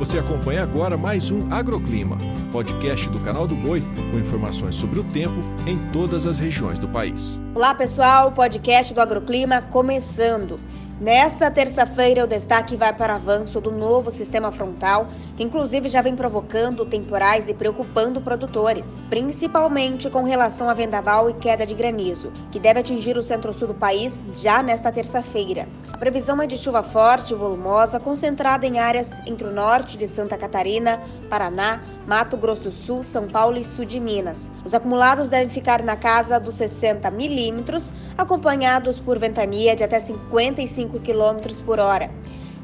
Você acompanha agora mais um Agroclima, podcast do canal do Boi com informações sobre o tempo em todas as regiões do país. Olá pessoal, podcast do Agroclima começando. Nesta terça-feira, o destaque vai para o avanço do novo sistema frontal, que inclusive já vem provocando temporais e preocupando produtores, principalmente com relação a vendaval e queda de granizo, que deve atingir o centro-sul do país já nesta terça-feira. A previsão é de chuva forte e volumosa, concentrada em áreas entre o norte de Santa Catarina, Paraná, Mato Grosso do Sul, São Paulo e sul de Minas. Os acumulados devem ficar na casa dos 60 milímetros, acompanhados por ventania de até 55 25 km por hora.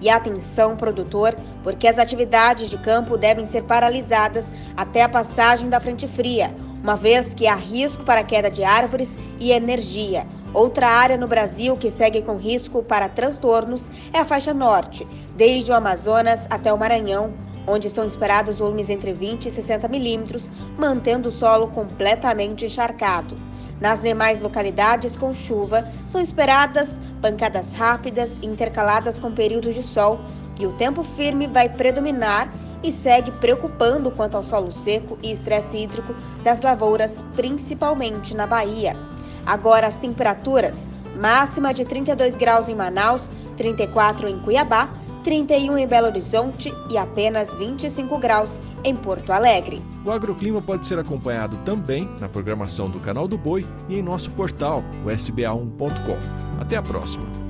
E atenção, produtor, porque as atividades de campo devem ser paralisadas até a passagem da frente fria, uma vez que há risco para queda de árvores e energia. Outra área no Brasil que segue com risco para transtornos é a faixa norte, desde o Amazonas até o Maranhão, onde são esperados volumes entre 20 e 60 milímetros, mantendo o solo completamente encharcado. Nas demais localidades com chuva, são esperadas pancadas rápidas intercaladas com períodos de sol, e o tempo firme vai predominar e segue preocupando quanto ao solo seco e estresse hídrico das lavouras, principalmente na Bahia. Agora as temperaturas: máxima de 32 graus em Manaus, 34 em Cuiabá 31 em Belo Horizonte e apenas 25 graus em Porto Alegre. O agroclima pode ser acompanhado também na programação do Canal do Boi e em nosso portal, o sba1.com. Até a próxima!